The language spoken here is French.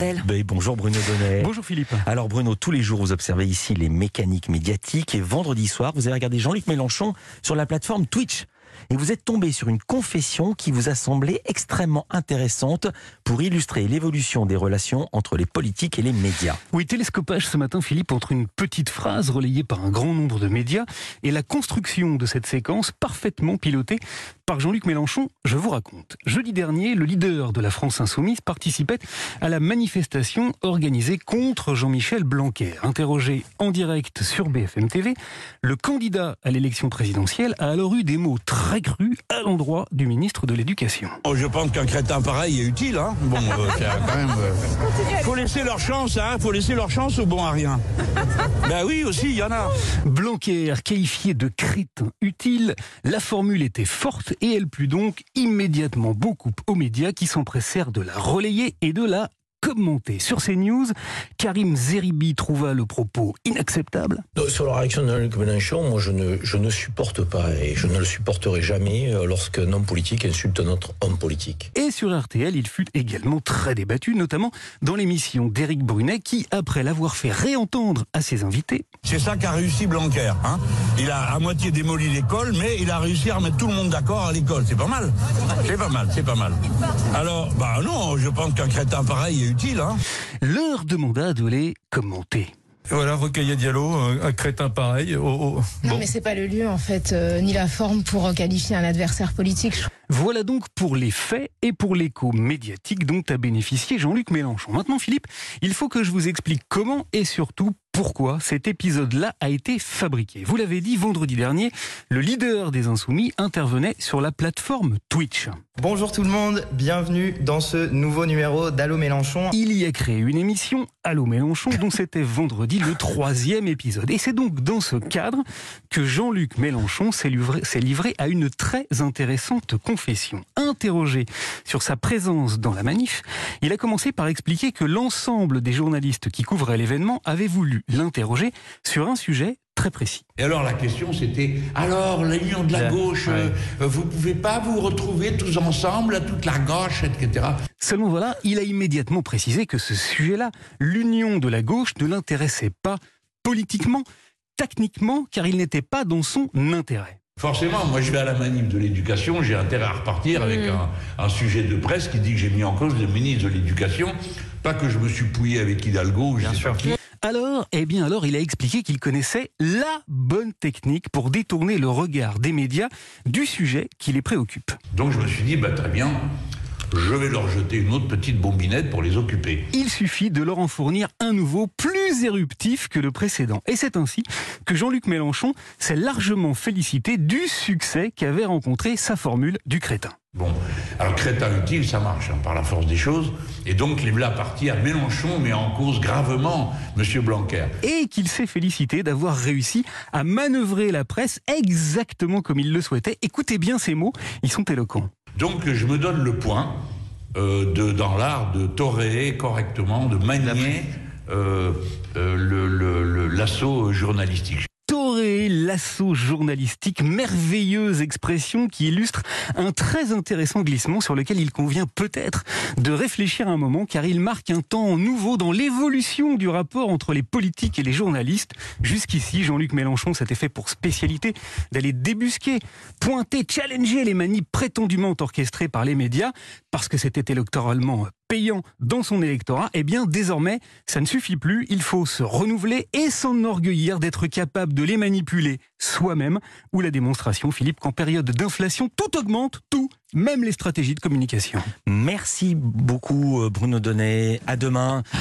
Ben, bonjour Bruno Donnet. Bonjour Philippe. Alors Bruno, tous les jours vous observez ici les mécaniques médiatiques et vendredi soir vous avez regardé Jean-Luc Mélenchon sur la plateforme Twitch. Et vous êtes tombé sur une confession qui vous a semblé extrêmement intéressante pour illustrer l'évolution des relations entre les politiques et les médias. Oui, télescopage ce matin, Philippe, entre une petite phrase relayée par un grand nombre de médias et la construction de cette séquence parfaitement pilotée par Jean-Luc Mélenchon. Je vous raconte. Jeudi dernier, le leader de la France Insoumise participait à la manifestation organisée contre Jean-Michel Blanquer. Interrogé en direct sur BFM TV, le candidat à l'élection présidentielle a alors eu des mots très crus à l'endroit du ministre de l'Éducation. Oh, je pense qu'un crétin pareil est utile. Hein bon, euh, c'est quand même. euh, Faut laisser leur chance, hein. Faut laisser leur chance au bon à rien. ben oui, aussi, il y en a. Blanquer qualifié de crétin utile, la formule était forte et elle plut donc immédiatement beaucoup aux médias qui s'empressèrent de la relayer et de la commenter. Sur ces news, Karim Zeribi trouva le propos inacceptable. Sur la réaction de Jean-Luc Mélenchon, moi je ne, je ne supporte pas et je ne le supporterai jamais euh, lorsqu'un homme politique insulte un autre homme politique. Et sur RTL, il fut également très débattu, notamment dans l'émission d'Éric Brunet qui, après l'avoir fait réentendre à ses invités, C'est ça qu'a réussi Blanquer. Hein il a à moitié démoli l'école, mais il a réussi à remettre tout le monde d'accord à l'école. C'est pas mal. C'est pas mal, c'est pas mal. Alors, bah non, je pense qu'un crétin pareil est utile. Hein leur demanda de les commenter. Voilà, Recueillet Diallo, un, un crétin pareil. oh, oh. Non, Bon. mais c'est pas le lieu en fait, euh, ni la forme pour qualifier un adversaire politique. Voilà donc pour les faits et pour l'écho médiatique dont a bénéficié Jean-Luc Mélenchon. Maintenant, Philippe, il faut que je vous explique comment et surtout pourquoi cet épisode-là a été fabriqué. Vous l'avez dit vendredi dernier, le leader des Insoumis intervenait sur la plateforme Twitch. Bonjour tout le monde, bienvenue dans ce nouveau numéro d'Allo Mélenchon. Il y a créé une émission, Allô Mélenchon, dont c'était vendredi le troisième épisode. Et c'est donc dans ce cadre que Jean-Luc Mélenchon s'est livré, s'est livré à une très intéressante confession. Interrogé sur sa présence dans la manif, il a commencé par expliquer que l'ensemble des journalistes qui couvraient l'événement avaient voulu l'interroger sur un sujet très précis. Et alors la question c'était alors l'union de la gauche, euh, vous pouvez pas vous retrouver tous ensemble, toute la gauche, etc. Seulement voilà, il a immédiatement précisé que ce sujet-là, l'union de la gauche, ne l'intéressait pas politiquement, techniquement, car il n'était pas dans son intérêt. Forcément, moi je vais à la manif de l'éducation, j'ai intérêt à repartir avec un, un sujet de presse qui dit que j'ai mis en cause le ministre de l'éducation, pas que je me suis pouillé avec Hidalgo ou je sais pas qui. Alors, eh bien alors, il a expliqué qu'il connaissait la bonne technique pour détourner le regard des médias du sujet qui les préoccupe. Donc je me suis dit, bah très bien, je vais leur jeter une autre petite bombinette pour les occuper. Il suffit de leur en fournir un nouveau plus éruptif que le précédent. Et c'est ainsi que Jean-Luc Mélenchon s'est largement félicité du succès qu'avait rencontré sa formule du crétin. Bon, alors crétin utile, ça marche hein, par la force des choses. Et donc les voilà partis à Mélenchon, mais en cause gravement Monsieur Blanquer. et qu'il s'est félicité d'avoir réussi à manœuvrer la presse exactement comme il le souhaitait. Écoutez bien ces mots, ils sont éloquents. Donc je me donne le point euh, de, dans l'art de toréer correctement, de manier euh, euh, le- le- le- l'assaut journalistique. L'assaut journalistique, merveilleuse expression qui illustre un très intéressant glissement sur lequel il convient peut-être de réfléchir un moment car il marque un temps nouveau dans l'évolution du rapport entre les politiques et les journalistes. Jusqu'ici, Jean-Luc Mélenchon s'était fait pour spécialité d'aller débusquer, pointer, challenger les manies prétendument orchestrées par les médias parce que c'était électoralement payant dans son électorat, eh bien désormais, ça ne suffit plus, il faut se renouveler et s'enorgueillir d'être capable de les manipuler soi-même, ou la démonstration, Philippe, qu'en période d'inflation, tout augmente, tout, même les stratégies de communication. Merci beaucoup euh, Bruno Donnet. À demain.